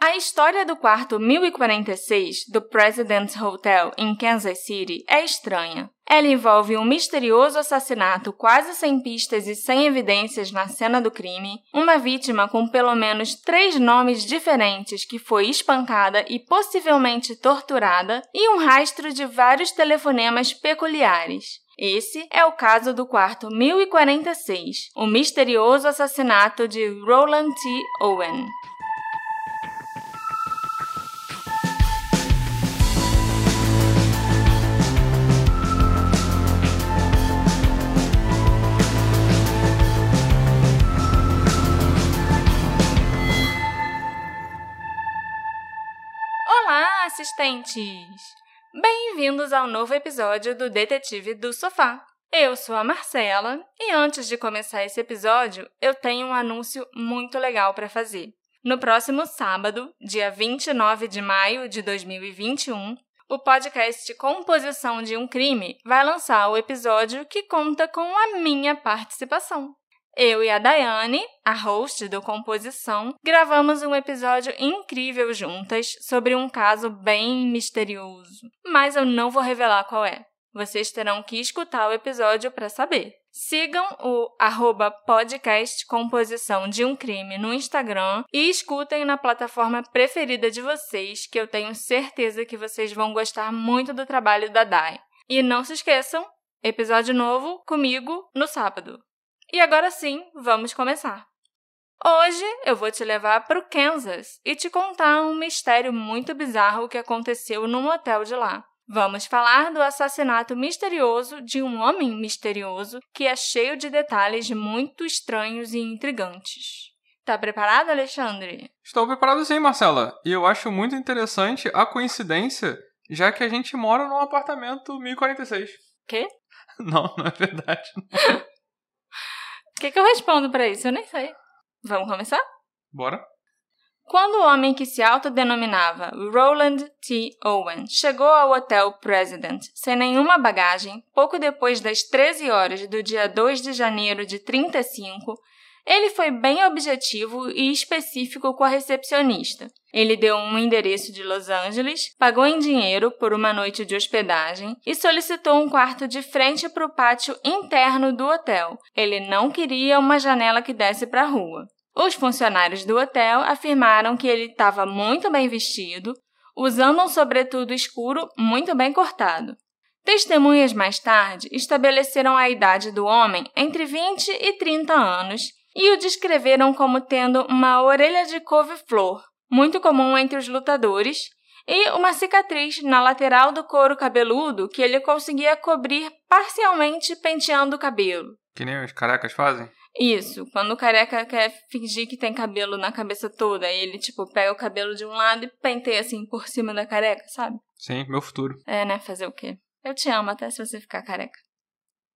A história do quarto 1046 do President's Hotel em Kansas City é estranha. Ela envolve um misterioso assassinato quase sem pistas e sem evidências na cena do crime, uma vítima com pelo menos três nomes diferentes que foi espancada e possivelmente torturada, e um rastro de vários telefonemas peculiares. Esse é o caso do quarto 1046, o misterioso assassinato de Roland T. Owen. Assistentes! Bem-vindos ao novo episódio do Detetive do Sofá. Eu sou a Marcela e antes de começar esse episódio, eu tenho um anúncio muito legal para fazer. No próximo sábado, dia 29 de maio de 2021, o podcast Composição de um Crime vai lançar o episódio que conta com a minha participação. Eu e a Daiane, a host do Composição, gravamos um episódio incrível juntas sobre um caso bem misterioso. Mas eu não vou revelar qual é. Vocês terão que escutar o episódio para saber. Sigam o arroba podcast Composição de um Crime no Instagram e escutem na plataforma preferida de vocês, que eu tenho certeza que vocês vão gostar muito do trabalho da Dai. E não se esqueçam, episódio novo comigo no sábado. E agora sim, vamos começar. Hoje eu vou te levar para o Kansas e te contar um mistério muito bizarro que aconteceu num hotel de lá. Vamos falar do assassinato misterioso de um homem misterioso que é cheio de detalhes muito estranhos e intrigantes. Tá preparado, Alexandre? Estou preparado sim, Marcela. E eu acho muito interessante a coincidência, já que a gente mora num apartamento 1046. Quê? Não, não é verdade. O que, que eu respondo para isso? Eu nem sei. Vamos começar? Bora. Quando o homem que se autodenominava Roland T. Owen chegou ao Hotel President sem nenhuma bagagem, pouco depois das 13 horas do dia 2 de janeiro de 35, ele foi bem objetivo e específico com a recepcionista. Ele deu um endereço de Los Angeles, pagou em dinheiro por uma noite de hospedagem e solicitou um quarto de frente para o pátio interno do hotel. Ele não queria uma janela que desse para a rua. Os funcionários do hotel afirmaram que ele estava muito bem vestido, usando um sobretudo escuro muito bem cortado. Testemunhas mais tarde estabeleceram a idade do homem entre 20 e 30 anos e o descreveram como tendo uma orelha de couve-flor, muito comum entre os lutadores, e uma cicatriz na lateral do couro cabeludo que ele conseguia cobrir parcialmente penteando o cabelo. Que nem os carecas fazem? Isso, quando o careca quer fingir que tem cabelo na cabeça toda, ele, tipo, pega o cabelo de um lado e penteia assim por cima da careca, sabe? Sim, meu futuro. É, né? Fazer o quê? Eu te amo até se você ficar careca.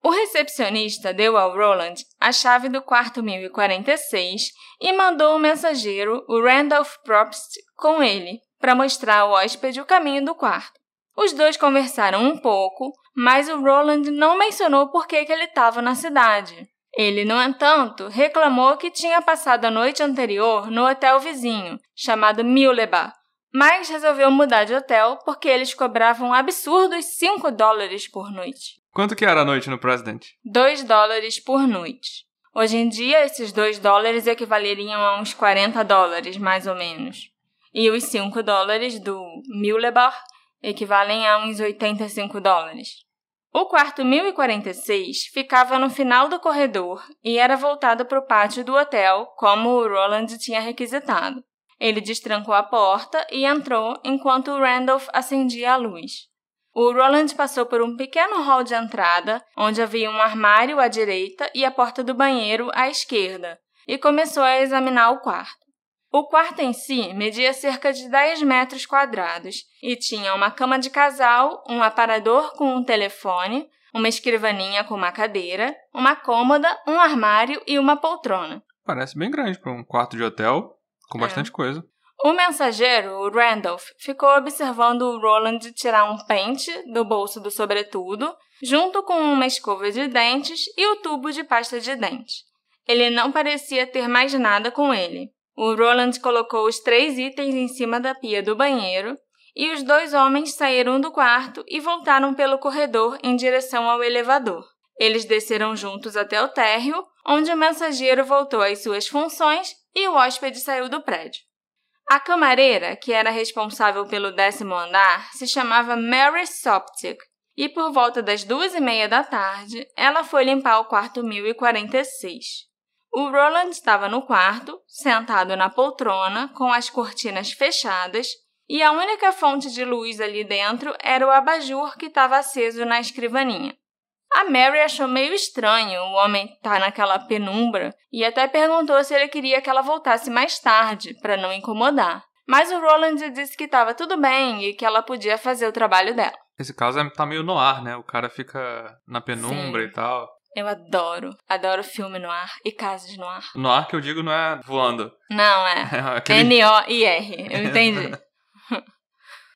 O recepcionista deu ao Roland a chave do quarto 1046 e mandou o mensageiro, o Randolph Probst, com ele, para mostrar ao hóspede o caminho do quarto. Os dois conversaram um pouco, mas o Roland não mencionou por que, ele estava na cidade. Ele, no entanto, reclamou que tinha passado a noite anterior no hotel vizinho, chamado Mulebar, mas resolveu mudar de hotel porque eles cobravam absurdos 5 dólares por noite. Quanto que era a noite no President? 2 dólares por noite. Hoje em dia, esses 2 dólares equivaleriam a uns 40 dólares, mais ou menos. E os 5 dólares do Mulebar equivalem a uns 85 dólares. O quarto 1046 ficava no final do corredor e era voltado para o pátio do hotel, como o Roland tinha requisitado. Ele destrancou a porta e entrou enquanto Randolph acendia a luz. O Roland passou por um pequeno hall de entrada, onde havia um armário à direita e a porta do banheiro à esquerda, e começou a examinar o quarto. O quarto em si media cerca de 10 metros quadrados e tinha uma cama de casal, um aparador com um telefone, uma escrivaninha com uma cadeira, uma cômoda, um armário e uma poltrona. Parece bem grande para um quarto de hotel, com é. bastante coisa. O mensageiro, o Randolph, ficou observando o Roland tirar um pente do bolso do sobretudo, junto com uma escova de dentes e o tubo de pasta de dente. Ele não parecia ter mais nada com ele. O Roland colocou os três itens em cima da pia do banheiro e os dois homens saíram do quarto e voltaram pelo corredor em direção ao elevador. Eles desceram juntos até o térreo, onde o mensageiro voltou às suas funções e o hóspede saiu do prédio. A camareira, que era responsável pelo décimo andar, se chamava Mary Soptic, e por volta das duas e meia da tarde, ela foi limpar o quarto 1046. O Roland estava no quarto, sentado na poltrona, com as cortinas fechadas, e a única fonte de luz ali dentro era o abajur que estava aceso na escrivaninha. A Mary achou meio estranho o homem estar tá naquela penumbra e até perguntou se ele queria que ela voltasse mais tarde, para não incomodar. Mas o Roland disse que estava tudo bem e que ela podia fazer o trabalho dela. Esse caso é, tá meio no ar, né? O cara fica na penumbra Sim. e tal. Eu adoro. Adoro filme no ar e casas no ar. No ar que eu digo não é voando. Não, é. é aquele... N-O-I-R. Eu entendi.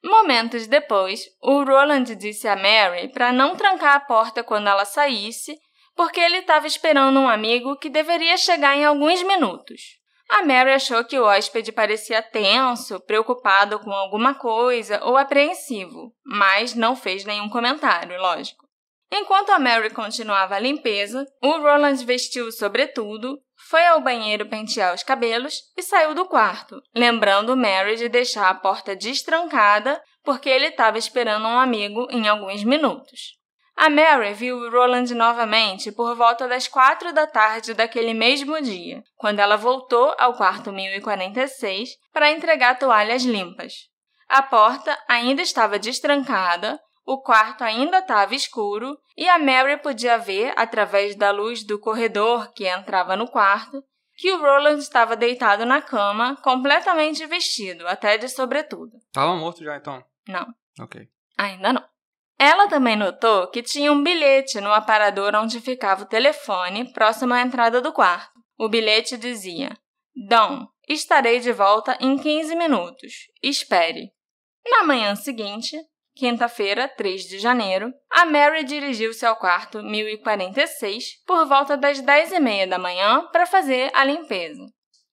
Momentos depois, o Roland disse a Mary para não trancar a porta quando ela saísse, porque ele estava esperando um amigo que deveria chegar em alguns minutos. A Mary achou que o hóspede parecia tenso, preocupado com alguma coisa ou apreensivo, mas não fez nenhum comentário, lógico. Enquanto a Mary continuava a limpeza, o Roland vestiu o sobretudo, foi ao banheiro pentear os cabelos e saiu do quarto, lembrando Mary de deixar a porta destrancada porque ele estava esperando um amigo em alguns minutos. A Mary viu Roland novamente por volta das quatro da tarde daquele mesmo dia, quando ela voltou ao quarto 1046 para entregar toalhas limpas. A porta ainda estava destrancada, o quarto ainda estava escuro e a Mary podia ver, através da luz do corredor que entrava no quarto, que o Roland estava deitado na cama, completamente vestido, até de sobretudo. Estava morto já então? Não. Ok. Ainda não. Ela também notou que tinha um bilhete no aparador onde ficava o telefone, próximo à entrada do quarto. O bilhete dizia: Dom, estarei de volta em 15 minutos. Espere. Na manhã seguinte, quinta-feira, 3 de janeiro, a Mary dirigiu-se ao quarto 1046 por volta das 10 e meia da manhã para fazer a limpeza.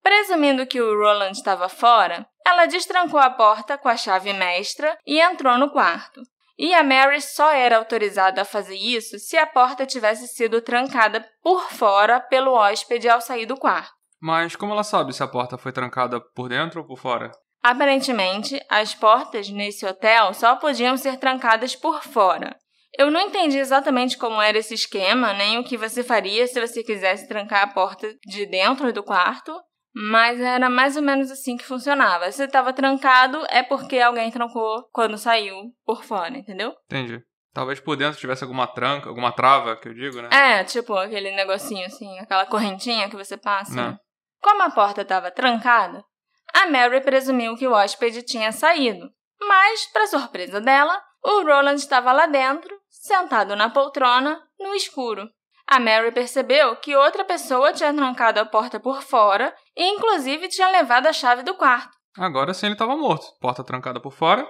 Presumindo que o Roland estava fora, ela destrancou a porta com a chave mestra e entrou no quarto. E a Mary só era autorizada a fazer isso se a porta tivesse sido trancada por fora pelo hóspede ao sair do quarto. Mas como ela sabe se a porta foi trancada por dentro ou por fora? Aparentemente, as portas nesse hotel só podiam ser trancadas por fora. Eu não entendi exatamente como era esse esquema, nem o que você faria se você quisesse trancar a porta de dentro do quarto, mas era mais ou menos assim que funcionava. Se estava trancado, é porque alguém trancou quando saiu por fora, entendeu? Entendi. Talvez por dentro tivesse alguma tranca, alguma trava, que eu digo, né? É, tipo aquele negocinho assim, aquela correntinha que você passa. Né? Como a porta estava trancada, a Mary presumiu que o hóspede tinha saído, mas, para surpresa dela, o Roland estava lá dentro, sentado na poltrona, no escuro. A Mary percebeu que outra pessoa tinha trancado a porta por fora e, inclusive, tinha levado a chave do quarto. Agora sim ele estava morto. Porta trancada por fora.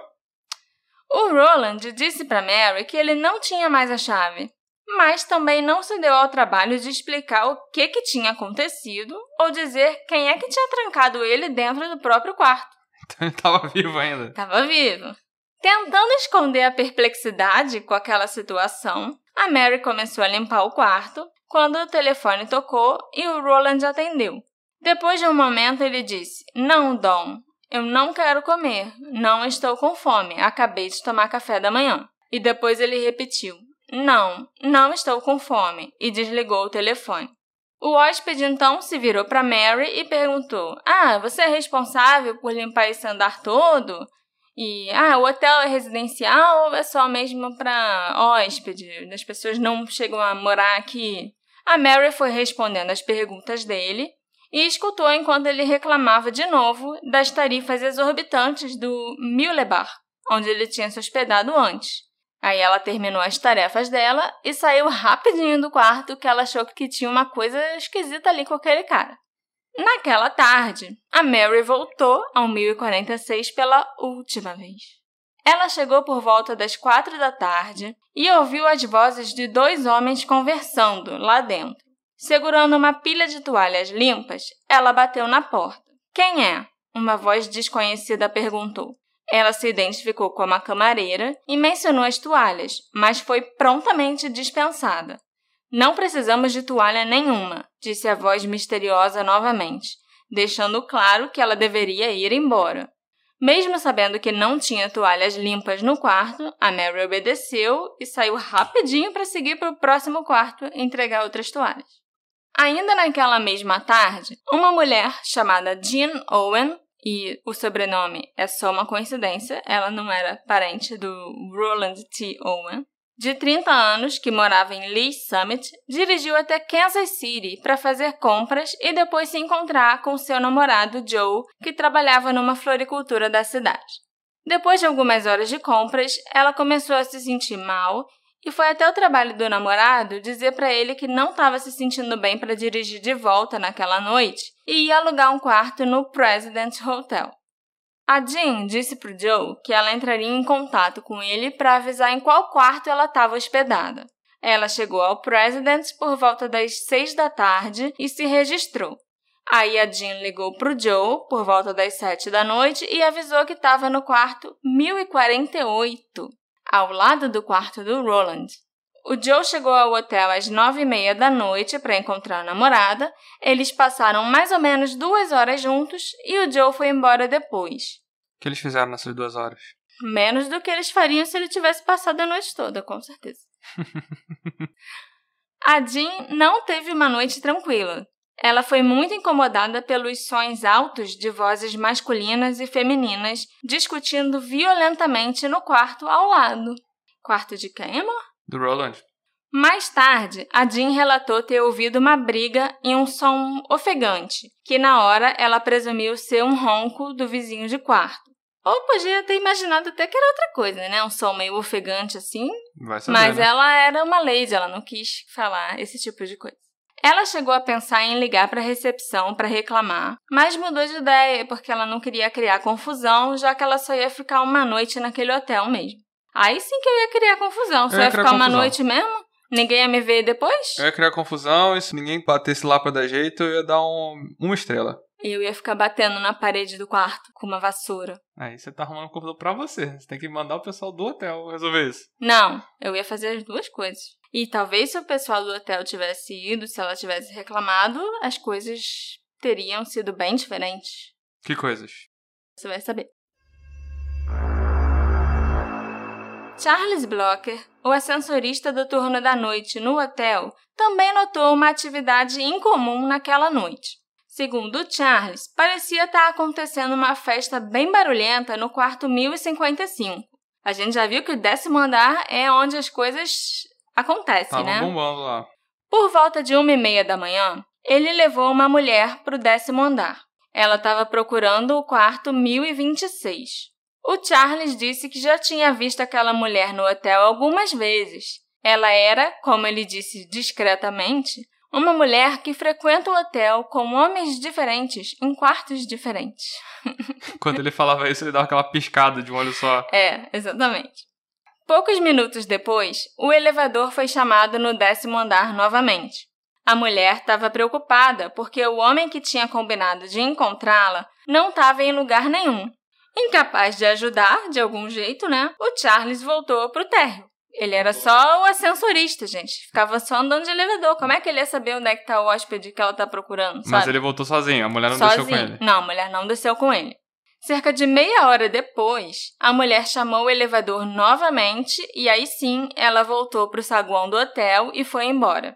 O Roland disse para Mary que ele não tinha mais a chave mas também não se deu ao trabalho de explicar o que, que tinha acontecido ou dizer quem é que tinha trancado ele dentro do próprio quarto. Então ele estava vivo ainda. Estava vivo. Tentando esconder a perplexidade com aquela situação, a Mary começou a limpar o quarto quando o telefone tocou e o Roland atendeu. Depois de um momento, ele disse: Não, Dom, eu não quero comer. Não estou com fome. Acabei de tomar café da manhã. E depois ele repetiu: não, não estou com fome, e desligou o telefone. O hóspede então se virou para Mary e perguntou: Ah, você é responsável por limpar esse andar todo? E, ah, o hotel é residencial ou é só mesmo para hóspede? As pessoas não chegam a morar aqui? A Mary foi respondendo as perguntas dele e escutou enquanto ele reclamava de novo das tarifas exorbitantes do Mulebar, onde ele tinha se hospedado antes. Aí ela terminou as tarefas dela e saiu rapidinho do quarto que ela achou que tinha uma coisa esquisita ali com aquele cara. Naquela tarde, a Mary voltou ao 1046 pela última vez. Ela chegou por volta das quatro da tarde e ouviu as vozes de dois homens conversando lá dentro. Segurando uma pilha de toalhas limpas, ela bateu na porta. Quem é? Uma voz desconhecida perguntou. Ela se identificou como a camareira e mencionou as toalhas, mas foi prontamente dispensada. Não precisamos de toalha nenhuma, disse a voz misteriosa novamente, deixando claro que ela deveria ir embora. Mesmo sabendo que não tinha toalhas limpas no quarto, a Mary obedeceu e saiu rapidinho para seguir para o próximo quarto entregar outras toalhas. Ainda naquela mesma tarde, uma mulher chamada Jean Owen, e o sobrenome é só uma coincidência, ela não era parente do Roland T. Owen, de 30 anos, que morava em Lee Summit, dirigiu até Kansas City para fazer compras e depois se encontrar com seu namorado Joe, que trabalhava numa floricultura da cidade. Depois de algumas horas de compras, ela começou a se sentir mal e foi até o trabalho do namorado dizer para ele que não estava se sentindo bem para dirigir de volta naquela noite e ia alugar um quarto no President Hotel. A Jean disse para Joe que ela entraria em contato com ele para avisar em qual quarto ela estava hospedada. Ela chegou ao President por volta das seis da tarde e se registrou. Aí a Jean ligou para o Joe por volta das sete da noite e avisou que estava no quarto 1048, ao lado do quarto do Roland. O Joe chegou ao hotel às nove e meia da noite para encontrar a namorada. Eles passaram mais ou menos duas horas juntos e o Joe foi embora depois. O que eles fizeram nessas duas horas? Menos do que eles fariam se ele tivesse passado a noite toda, com certeza. a Jean não teve uma noite tranquila. Ela foi muito incomodada pelos sons altos de vozes masculinas e femininas discutindo violentamente no quarto ao lado. Quarto de quem, amor? Do Roland. Mais tarde, a Jean relatou ter ouvido uma briga e um som ofegante, que na hora ela presumiu ser um ronco do vizinho de quarto. Ou podia ter imaginado até que era outra coisa, né? Um som meio ofegante assim. Saber, Mas né? ela era uma lady, ela não quis falar esse tipo de coisa. Ela chegou a pensar em ligar para a recepção para reclamar, mas mudou de ideia porque ela não queria criar confusão, já que ela só ia ficar uma noite naquele hotel mesmo. Aí sim que eu ia criar confusão. Só Eu ia ia ficar uma confusão. noite mesmo? Ninguém ia me ver depois? Eu ia criar confusão e se ninguém batesse lá pra dar jeito, eu ia dar um, uma estrela. Eu ia ficar batendo na parede do quarto com uma vassoura. Aí você tá arrumando confusão pra você. Você tem que mandar o pessoal do hotel resolver isso. Não, eu ia fazer as duas coisas. E talvez se o pessoal do hotel tivesse ido, se ela tivesse reclamado, as coisas teriam sido bem diferentes. Que coisas? Você vai saber. Charles Blocker, o ascensorista do turno da noite no hotel, também notou uma atividade incomum naquela noite. Segundo Charles, parecia estar acontecendo uma festa bem barulhenta no quarto 1055. A gente já viu que o décimo andar é onde as coisas acontecem, Tava né? bombando lá. Por volta de uma e meia da manhã, ele levou uma mulher para o décimo andar. Ela estava procurando o quarto 1026. O Charles disse que já tinha visto aquela mulher no hotel algumas vezes. Ela era, como ele disse discretamente, uma mulher que frequenta o hotel com homens diferentes em quartos diferentes. Quando ele falava isso, ele dava aquela piscada de um olho só. É, exatamente. Poucos minutos depois, o elevador foi chamado no décimo andar novamente. A mulher estava preocupada porque o homem que tinha combinado de encontrá-la não estava em lugar nenhum. Incapaz de ajudar de algum jeito, né? O Charles voltou para o térreo. Ele era só o ascensorista, gente. Ficava só andando de elevador. Como é que ele ia saber onde é que tá o hóspede que ela tá procurando, sabe? Mas ele voltou sozinho, a mulher não Sozinho. desceu com ele. Não, a mulher não desceu com ele. Cerca de meia hora depois, a mulher chamou o elevador novamente e aí sim ela voltou para o saguão do hotel e foi embora.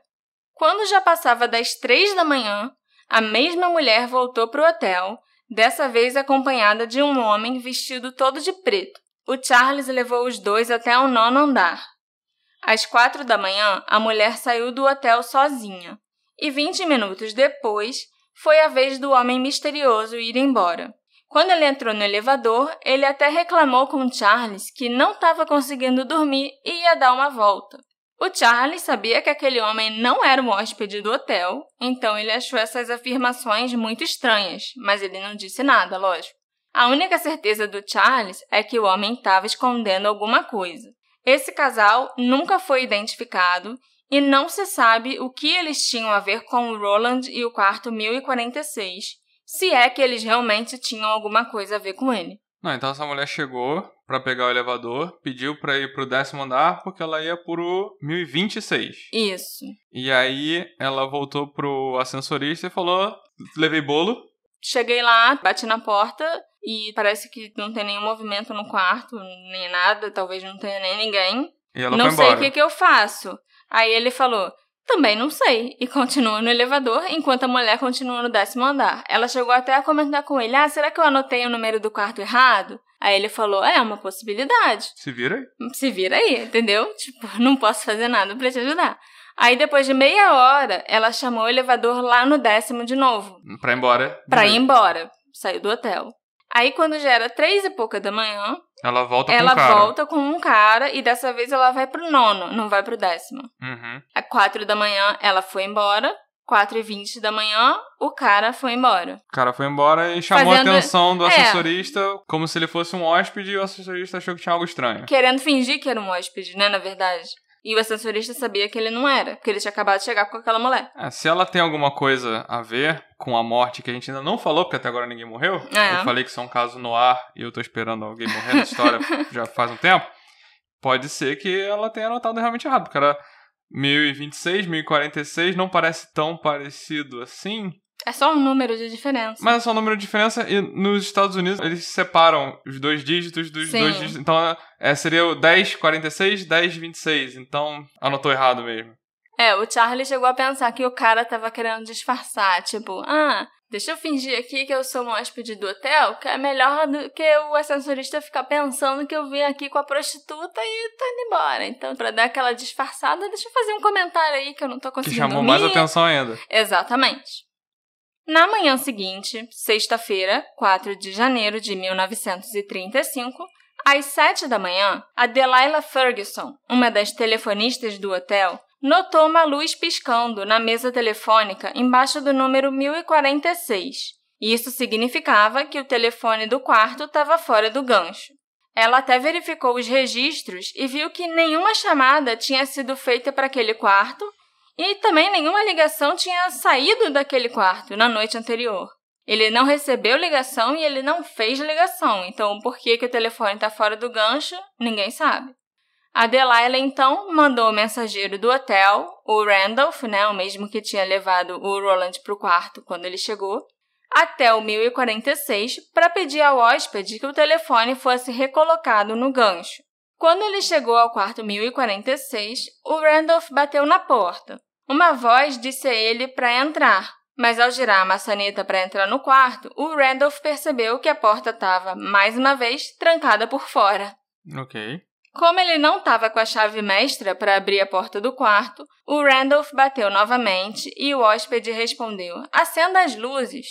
Quando já passava das três da manhã, a mesma mulher voltou para o hotel, dessa vez acompanhada de um homem vestido todo de preto. O Charles levou os dois até o nono andar. Às quatro da manhã, a mulher saiu do hotel sozinha. E vinte minutos depois, foi a vez do homem misterioso ir embora. Quando ele entrou no elevador, ele até reclamou com Charles que não estava conseguindo dormir e ia dar uma volta. O Charles sabia que aquele homem não era um hóspede do hotel, então ele achou essas afirmações muito estranhas, mas ele não disse nada, lógico. A única certeza do Charles é que o homem estava escondendo alguma coisa. Esse casal nunca foi identificado e não se sabe o que eles tinham a ver com o Roland e o quarto 1046, se é que eles realmente tinham alguma coisa a ver com ele. Não, então essa mulher chegou pra pegar o elevador, pediu pra ir pro décimo andar porque ela ia pro 1026. Isso. E aí ela voltou pro ascensorista e falou: levei bolo. Cheguei lá, bati na porta e parece que não tem nenhum movimento no quarto, nem nada, talvez não tenha nem ninguém. E ela não sei o que, que eu faço. Aí ele falou: também não sei. E continua no elevador, enquanto a mulher continua no décimo andar. Ela chegou até a comentar com ele: Ah, será que eu anotei o número do quarto errado? Aí ele falou: É uma possibilidade. Se vira aí. Se vira aí, entendeu? Tipo, não posso fazer nada pra te ajudar. Aí depois de meia hora, ela chamou o elevador lá no décimo de novo, Pra ir embora. pra ir embora. Saiu do hotel. Aí quando já era três e pouca da manhã, Ela volta ela com o cara. volta com um cara e dessa vez ela vai pro nono, não vai pro décimo. Uhum. Às quatro da manhã ela foi embora. Quatro e vinte da manhã, o cara foi embora. O cara foi embora e chamou Fazendo- a atenção do É. assessorista como se ele fosse um hóspede e o assessorista achou que tinha algo estranho. Querendo fingir que era um hóspede, né, na verdade. E o assessorista sabia que ele não era, porque ele tinha acabado de chegar com aquela mulher. É, se ela tem alguma coisa a ver com a morte que a gente ainda não falou, porque até agora ninguém morreu, É. eu falei que isso é um caso no ar e eu tô esperando alguém morrer nessa história já faz um tempo, pode ser que ela tenha anotado realmente errado, porque era 1026, 1046, não parece tão parecido assim, É só um número de diferença. mas é só um número de diferença e nos Estados Unidos eles separam os dois dígitos dos Sim. dois dígitos, então é, seria o 1046, 1026, então anotou errado mesmo. É, o Charlie chegou a pensar que o cara tava querendo disfarçar, tipo, ah, deixa eu fingir aqui que eu sou um hóspede do hotel, que é melhor do que o ascensorista ficar pensando que eu vim aqui com a prostituta e tô indo embora. Então, pra dar aquela disfarçada, deixa eu fazer um comentário aí que eu não tô Que conseguindo chamou dormir. mais atenção ainda. Exatamente. Na manhã seguinte, sexta-feira, 4 de janeiro de 1935, às 7 da manhã, a Delilah Ferguson, uma das telefonistas do hotel, notou uma luz piscando na mesa telefônica embaixo do número 1046. Isso significava que o telefone do quarto estava fora do gancho. Ela até verificou os registros e viu que nenhuma chamada tinha sido feita para aquele quarto e também nenhuma ligação tinha saído daquele quarto na noite anterior. Ele não recebeu ligação e ele não fez ligação, então por que, que o telefone está fora do gancho, ninguém sabe. A Delilah então mandou o mensageiro do hotel, o Randolph, né, o mesmo que tinha levado o Roland para o quarto quando ele chegou, até o 1046 para pedir ao hóspede que o telefone fosse recolocado no gancho. Quando ele chegou ao quarto 1046, o Randolph bateu na porta. Uma voz disse a ele para entrar, mas ao girar a maçaneta para entrar no quarto, o Randolph percebeu que a porta estava, mais uma vez, trancada por fora. Ok. Como ele não estava com a chave mestra para abrir a porta do quarto, o Randolph bateu novamente e o hóspede respondeu: Acenda as luzes.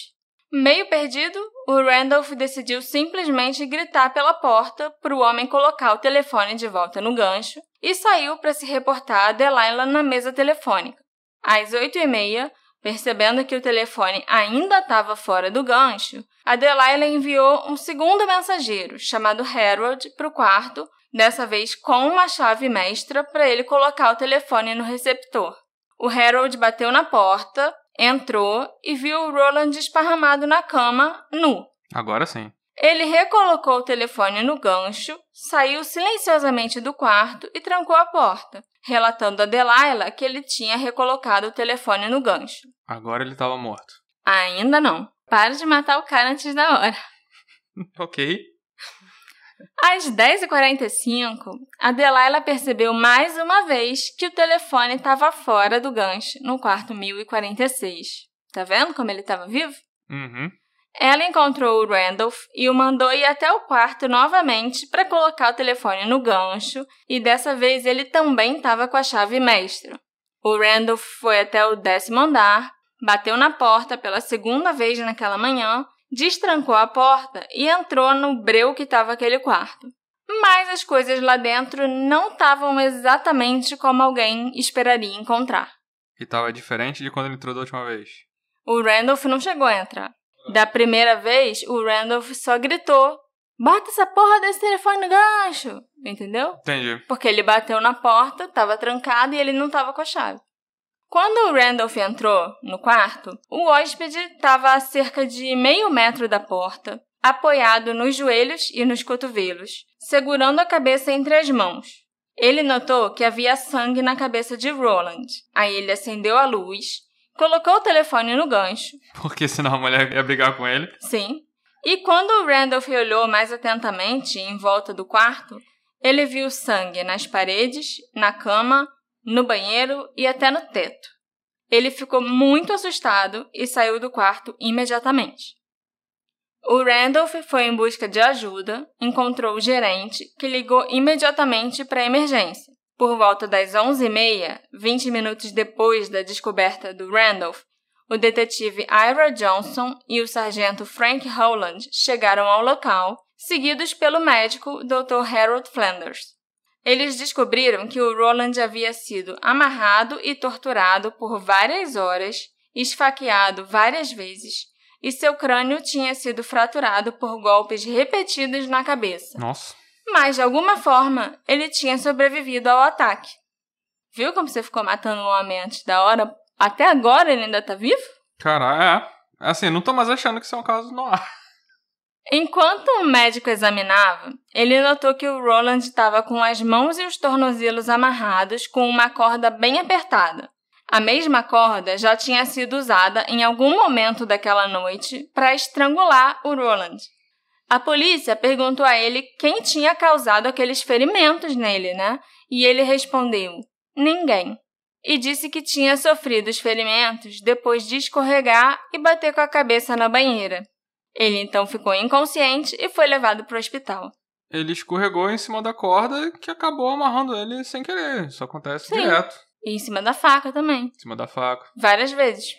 Meio perdido, o Randolph decidiu simplesmente gritar pela porta para o homem colocar o telefone de volta no gancho e saiu para se reportar a Delilah na mesa telefônica. Às oito e meia, percebendo que o telefone ainda estava fora do gancho, a Delilah enviou um segundo mensageiro, chamado Harold, para o quarto dessa vez com uma chave mestra para ele colocar o telefone no receptor. O Harold bateu na porta, entrou e viu o Roland esparramado na cama, nu. Agora sim. Ele recolocou o telefone no gancho, saiu silenciosamente do quarto e trancou a porta, relatando a Delilah que ele tinha recolocado o telefone no gancho. Agora ele tava morto. Ainda não. Para de matar o cara antes da hora. Ok. Às 10h45, a Delilah percebeu mais uma vez que o telefone estava fora do gancho, no quarto 1046. Tá vendo como ele estava vivo? Uhum. Ela encontrou o Randolph e o mandou ir até o quarto novamente para colocar o telefone no gancho, e dessa vez ele também estava com a chave mestra. O Randolph foi até o décimo andar, bateu na porta pela segunda vez naquela manhã, destrancou a porta e entrou no breu que estava aquele quarto. Mas as coisas lá dentro não estavam exatamente como alguém esperaria encontrar. E tava diferente de quando ele entrou da última vez. O Randolph não chegou a entrar. Da primeira vez, o Randolph só gritou: Bota essa porra desse telefone no gancho! Entendeu? Entendi. Porque ele bateu na porta, tava trancado e ele não tava com a chave. Quando o Randolph entrou no quarto, o hóspede estava a cerca de meio metro da porta, apoiado nos joelhos e nos cotovelos, segurando a cabeça entre as mãos. Ele notou que havia sangue na cabeça de Roland. Aí ele acendeu a luz, colocou o telefone no gancho. Porque senão a mulher ia brigar com ele. Sim. E quando o Randolph olhou mais atentamente em volta do quarto, ele viu sangue nas paredes, na cama, no banheiro e até no teto. Ele ficou muito assustado e saiu do quarto imediatamente. O Randolph foi em busca de ajuda, encontrou o gerente, que ligou imediatamente para a emergência. Por volta das 11h30, 20 minutos depois da descoberta do Randolph, o detetive Ira Johnson e o sargento Frank Holland chegaram ao local, seguidos pelo médico Dr. Harold Flanders. Eles descobriram que o Roland havia sido amarrado e torturado por várias horas, esfaqueado várias vezes, e seu crânio tinha sido fraturado por golpes repetidos na cabeça. Nossa. Mas, de alguma forma, ele tinha sobrevivido ao ataque. Viu como você ficou matando um homem antes da hora? Até agora ele ainda tá vivo? Cara, é. Assim, não tô mais achando que isso é um caso no ar. Enquanto o médico examinava, ele notou que o Roland estava com as mãos e os tornozelos amarrados com uma corda bem apertada. A mesma corda já tinha sido usada em algum momento daquela noite para estrangular o Roland. A polícia perguntou a ele quem tinha causado aqueles ferimentos nele, né? E ele respondeu: ninguém. E disse que tinha sofrido os ferimentos depois de escorregar e bater com a cabeça na banheira. Ele então ficou inconsciente e foi levado para o hospital. Ele escorregou em cima da corda que acabou amarrando ele sem querer. Isso acontece Sim. direto. E em cima da faca também. Em cima da faca. Várias vezes.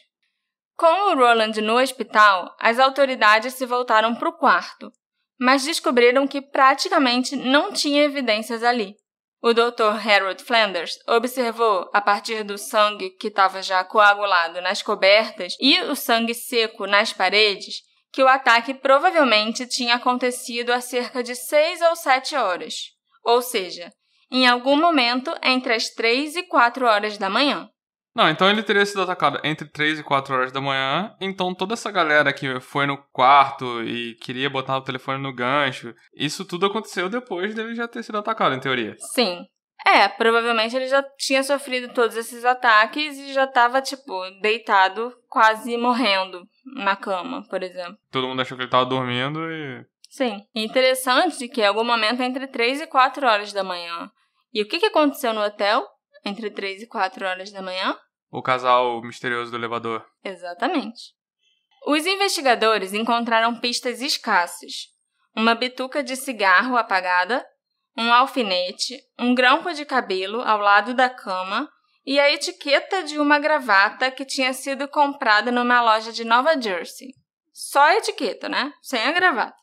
Com o Roland no hospital, as autoridades se voltaram para o quarto, mas descobriram que praticamente não tinha evidências ali. O Dr. Harold Flanders observou, a partir do sangue que estava já coagulado nas cobertas e o sangue seco nas paredes, que o ataque provavelmente tinha acontecido há cerca de 6 ou 7 horas, ou seja, em algum momento entre as 3 e 4 horas da manhã. Não, então ele teria sido atacado entre 3 e 4 horas da manhã. Então toda essa galera que foi no quarto e queria botar o telefone no gancho, isso tudo aconteceu depois dele já ter sido atacado, em teoria. Sim. É, provavelmente ele já tinha sofrido todos esses ataques e já estava, tipo, deitado, quase morrendo na cama, por exemplo. Todo mundo achou que ele tava dormindo e. Sim. Interessante que em algum momento entre 3 e 4 horas da manhã. E o que, que aconteceu no hotel entre 3 e 4 horas da manhã? O casal misterioso do elevador. Exatamente. Os investigadores encontraram pistas escassas: uma bituca de cigarro apagada, um alfinete, um grampo de cabelo ao lado da cama e a etiqueta de uma gravata que tinha sido comprada numa loja de Nova Jersey. Só a etiqueta, né? Sem a gravata.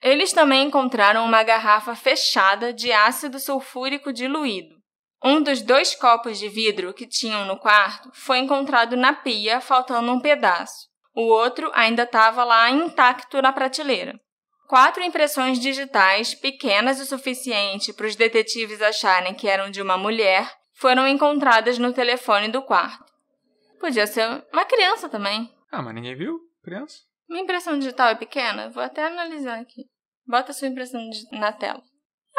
Eles também encontraram uma garrafa fechada de ácido sulfúrico diluído. Um dos dois copos de vidro que tinham no quarto foi encontrado na pia, faltando um pedaço. O outro ainda estava lá intacto na prateleira. Quatro impressões digitais, pequenas o suficiente para os detetives acharem que eram de uma mulher, foram encontradas no telefone do quarto. Podia ser uma criança também. Ah, mas ninguém viu? Criança? Minha impressão digital é pequena? Vou até analisar aqui. Bota sua impressão na tela.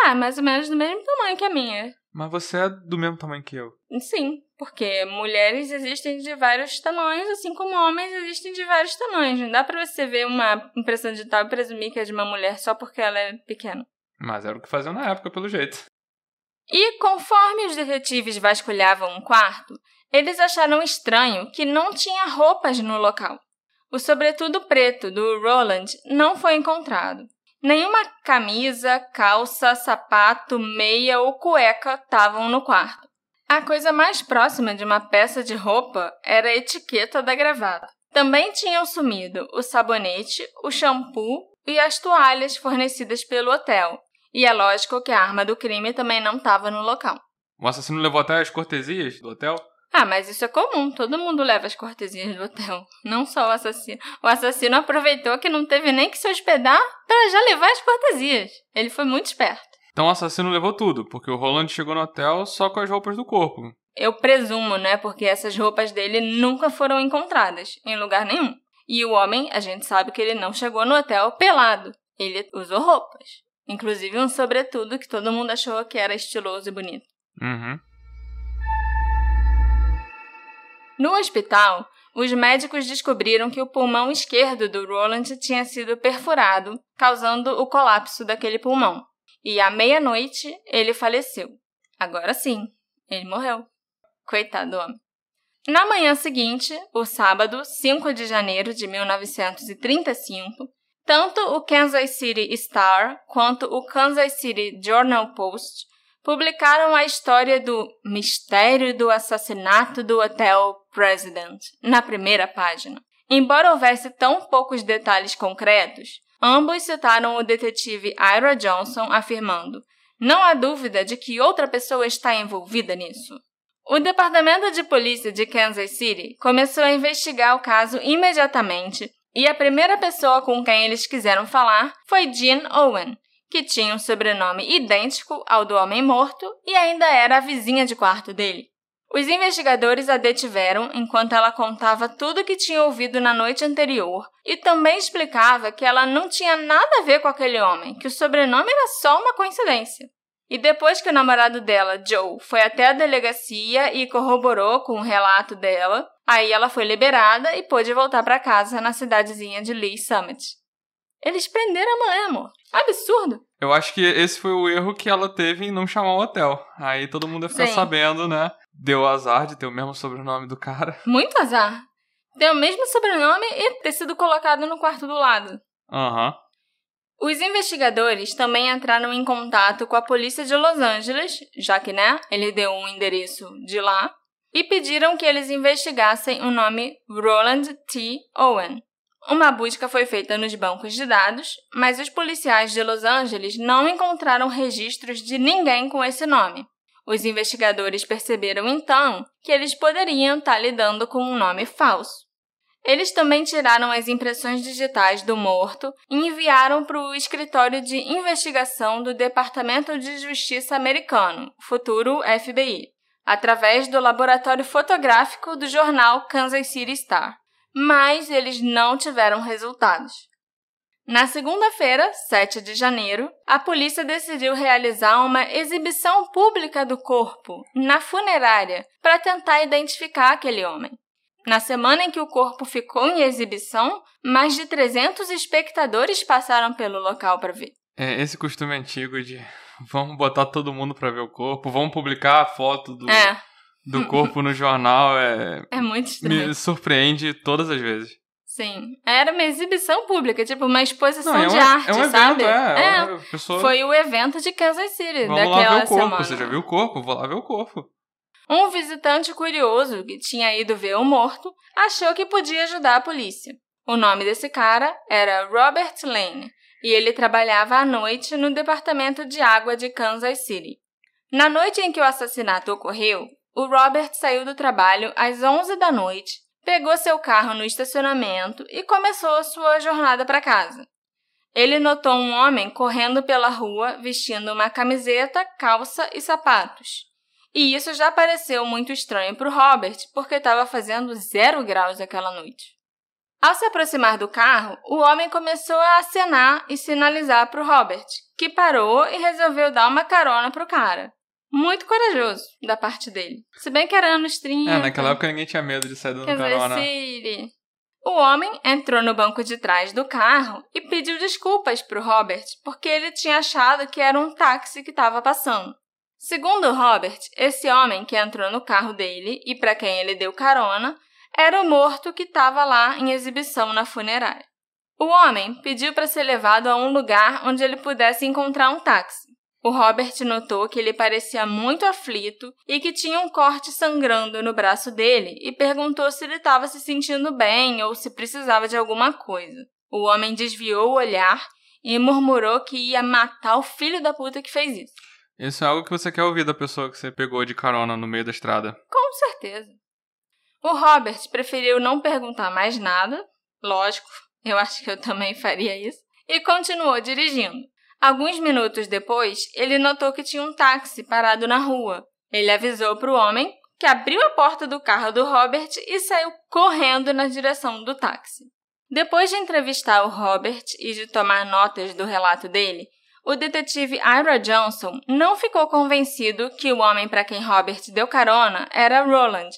Ah, mais ou menos do mesmo tamanho que a minha. Mas você é do mesmo tamanho que eu. Sim, porque mulheres existem de vários tamanhos, assim como homens existem de vários tamanhos. Não dá pra você ver uma impressão digital e presumir que é de uma mulher só porque ela é pequena. Mas era o que faziam na época, pelo jeito. E conforme os detetives vasculhavam um quarto, eles acharam estranho que não tinha roupas no local. O sobretudo preto do Roland não foi encontrado. Nenhuma camisa, calça, sapato, meia ou cueca estavam no quarto. A coisa mais próxima de uma peça de roupa era a etiqueta da gravata. Também tinham sumido o sabonete, o shampoo e as toalhas fornecidas pelo hotel. E é lógico que a arma do crime também não estava no local. O assassino levou até as cortesias do hotel? Ah, mas isso é comum, todo mundo leva as cortesias do hotel, não só o assassino. O assassino aproveitou que não teve nem que se hospedar para já levar as cortesias. Ele foi muito esperto. Então o assassino levou tudo, porque o Roland chegou no hotel só com as roupas do corpo. Eu presumo, né? Porque essas roupas dele nunca foram encontradas em lugar nenhum. E o homem, a gente sabe que ele não chegou no hotel pelado. Ele usou roupas. Inclusive um sobretudo que todo mundo achou que era estiloso e bonito. Uhum. No hospital, os médicos descobriram que o pulmão esquerdo do Roland tinha sido perfurado, causando o colapso daquele pulmão. E à meia-noite ele faleceu. Agora sim, ele morreu. Coitado do homem. Na manhã seguinte, o sábado, 5 de janeiro de 1935, tanto o Kansas City Star quanto o Kansas City Journal Post publicaram a história do mistério do assassinato do Hotel President na primeira página. Embora houvesse tão poucos detalhes concretos, ambos citaram o detetive Ira Johnson afirmando: Não há dúvida de que outra pessoa está envolvida nisso. O Departamento de Polícia de Kansas City começou a investigar o caso imediatamente e a primeira pessoa com quem eles quiseram falar foi Jean Owen, que tinha um sobrenome idêntico ao do homem morto e ainda era a vizinha de quarto dele. Os investigadores a detiveram enquanto ela contava tudo o que tinha ouvido na noite anterior e também explicava que ela não tinha nada a ver com aquele homem, que o sobrenome era só uma coincidência. E depois que o namorado dela, Joe, foi até a delegacia e corroborou com o relato dela, aí ela foi liberada e pôde voltar para casa na cidadezinha de Lee Summit. Eles prenderam a mulher, amor. Absurdo. Eu acho que esse foi o erro que ela teve em não chamar o hotel. Aí todo mundo ia ficar Sim. sabendo, né? Deu azar de ter o mesmo sobrenome do cara. Muito azar. Tem o mesmo sobrenome e ter sido colocado no quarto do lado. Aham. Os investigadores também entraram em contato com a polícia de Los Angeles, já que, né, ele deu um endereço de lá, e pediram que eles investigassem o nome Roland T. Owen. Uma busca foi feita nos bancos de dados, mas os policiais de Los Angeles não encontraram registros de ninguém com esse nome. Os investigadores perceberam então que eles poderiam estar lidando com um nome falso. Eles também tiraram as impressões digitais do morto e enviaram para o escritório de investigação do Departamento de Justiça americano, futuro FBI, através do laboratório fotográfico do jornal Kansas City Star. Mas eles não tiveram resultados. Na segunda-feira, 7 de janeiro, a polícia decidiu realizar uma exibição pública do corpo na funerária para tentar identificar aquele homem. Na semana em que o corpo ficou em exibição, mais de 300 espectadores passaram pelo local para ver. É esse costume antigo de vamos botar todo mundo pra ver o corpo, vamos publicar a foto do, É, do corpo no jornal, é, é muito estranho. me surpreende todas as vezes. Sim. Era uma exibição pública, tipo uma exposição Não, é um, de arte, é um evento, sabe? é. é. uma pessoa, Foi o evento de Kansas City vamos lá daquela ver o corpo, semana. você já viu o corpo? Vou lá ver o corpo. Um visitante curioso que tinha ido ver o morto achou que podia ajudar a polícia. O nome desse cara era Robert Lane e ele trabalhava à noite no departamento de água de Kansas City. Na noite em que o assassinato ocorreu, o Robert saiu do trabalho às 11 da noite, pegou seu carro no estacionamento e começou sua jornada para casa. Ele notou um homem correndo pela rua vestindo uma camiseta, calça e sapatos. E isso já pareceu muito estranho para o Robert, porque estava fazendo zero graus aquela noite. Ao se aproximar do carro, o homem começou a acenar e sinalizar para o Robert, que parou e resolveu dar uma carona para o cara. Muito corajoso da parte dele. Se bem que era anos 30. É, naquela época ninguém tinha medo de sair Kansas carona. City. O homem entrou no banco de trás do carro e pediu desculpas para o Robert, porque ele tinha achado que era um táxi que estava passando. Segundo Robert, esse homem que entrou no carro dele e para quem ele deu carona era o morto que estava lá em exibição na funerária. O homem pediu para ser levado a um lugar onde ele pudesse encontrar um táxi. O Robert notou que ele parecia muito aflito e que tinha um corte sangrando no braço dele e perguntou se ele estava se sentindo bem ou se precisava de alguma coisa. O homem desviou o olhar e murmurou que ia matar o filho da puta que fez isso. Isso é algo que você quer ouvir da pessoa que você pegou de carona no meio da estrada. Com certeza. O Robert preferiu não perguntar mais nada, lógico, eu acho que eu também faria isso, e continuou dirigindo. Alguns minutos depois, ele notou que tinha um táxi parado na rua. Ele avisou para o homem, que abriu a porta do carro do Robert e saiu correndo na direção do táxi. Depois de entrevistar o Robert e de tomar notas do relato dele, o detetive Ira Johnson não ficou convencido que o homem para quem Robert deu carona era Roland,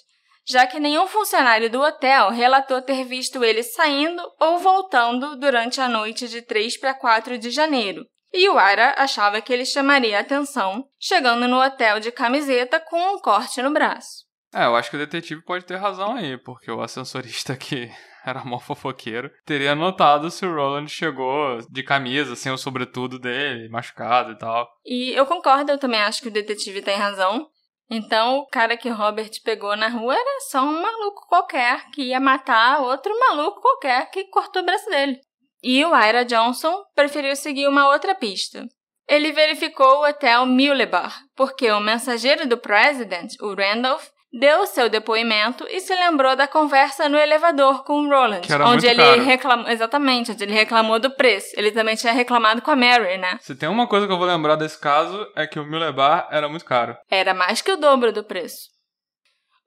já que nenhum funcionário do hotel relatou ter visto ele saindo ou voltando durante a noite de 3 para 4 de janeiro. E o Ira achava que ele chamaria a atenção, chegando no hotel de camiseta com um corte no braço. É, eu acho que o detetive pode ter razão aí, porque o ascensorista que era mó fofoqueiro, teria notado se o Roland chegou de camisa, sem o sobretudo dele, machucado e tal. E eu concordo, eu também acho que o detetive tem razão. Então, o cara que Robert pegou na rua era só um maluco qualquer que ia matar outro maluco qualquer que cortou o braço dele. E o Ira Johnson preferiu seguir uma outra pista. Ele verificou o hotel Mulebar, porque o mensageiro do President, o Randolph, deu seu depoimento e se lembrou da conversa no elevador com o Roland, onde ele caro. reclamou exatamente, onde ele reclamou do preço. Ele também tinha reclamado com a Mary, né? Se tem uma coisa que eu vou lembrar desse caso é que o Miller Bar era muito caro. Era mais que o dobro do preço.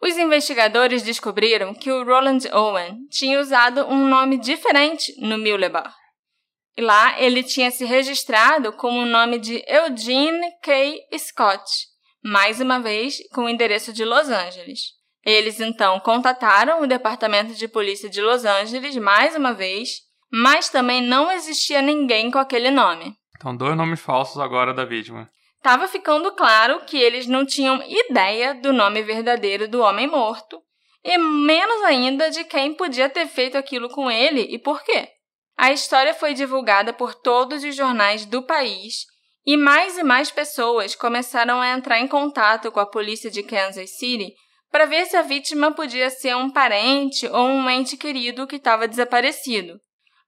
Os investigadores descobriram que o Roland Owen tinha usado um nome diferente no Mulebar. E lá ele tinha se registrado com o nome de Eugene K. Scott, mais uma vez com o endereço de Los Angeles. Eles então contataram o Departamento de Polícia de Los Angeles mais uma vez, mas também não existia ninguém com aquele nome. Então, dois nomes falsos agora da vítima. Estava ficando claro que eles não tinham ideia do nome verdadeiro do homem morto, e menos ainda de quem podia ter feito aquilo com ele e por quê. A história foi divulgada por todos os jornais do país e mais e mais pessoas começaram a entrar em contato com a polícia de Kansas City para ver se a vítima podia ser um parente ou um ente querido que estava desaparecido.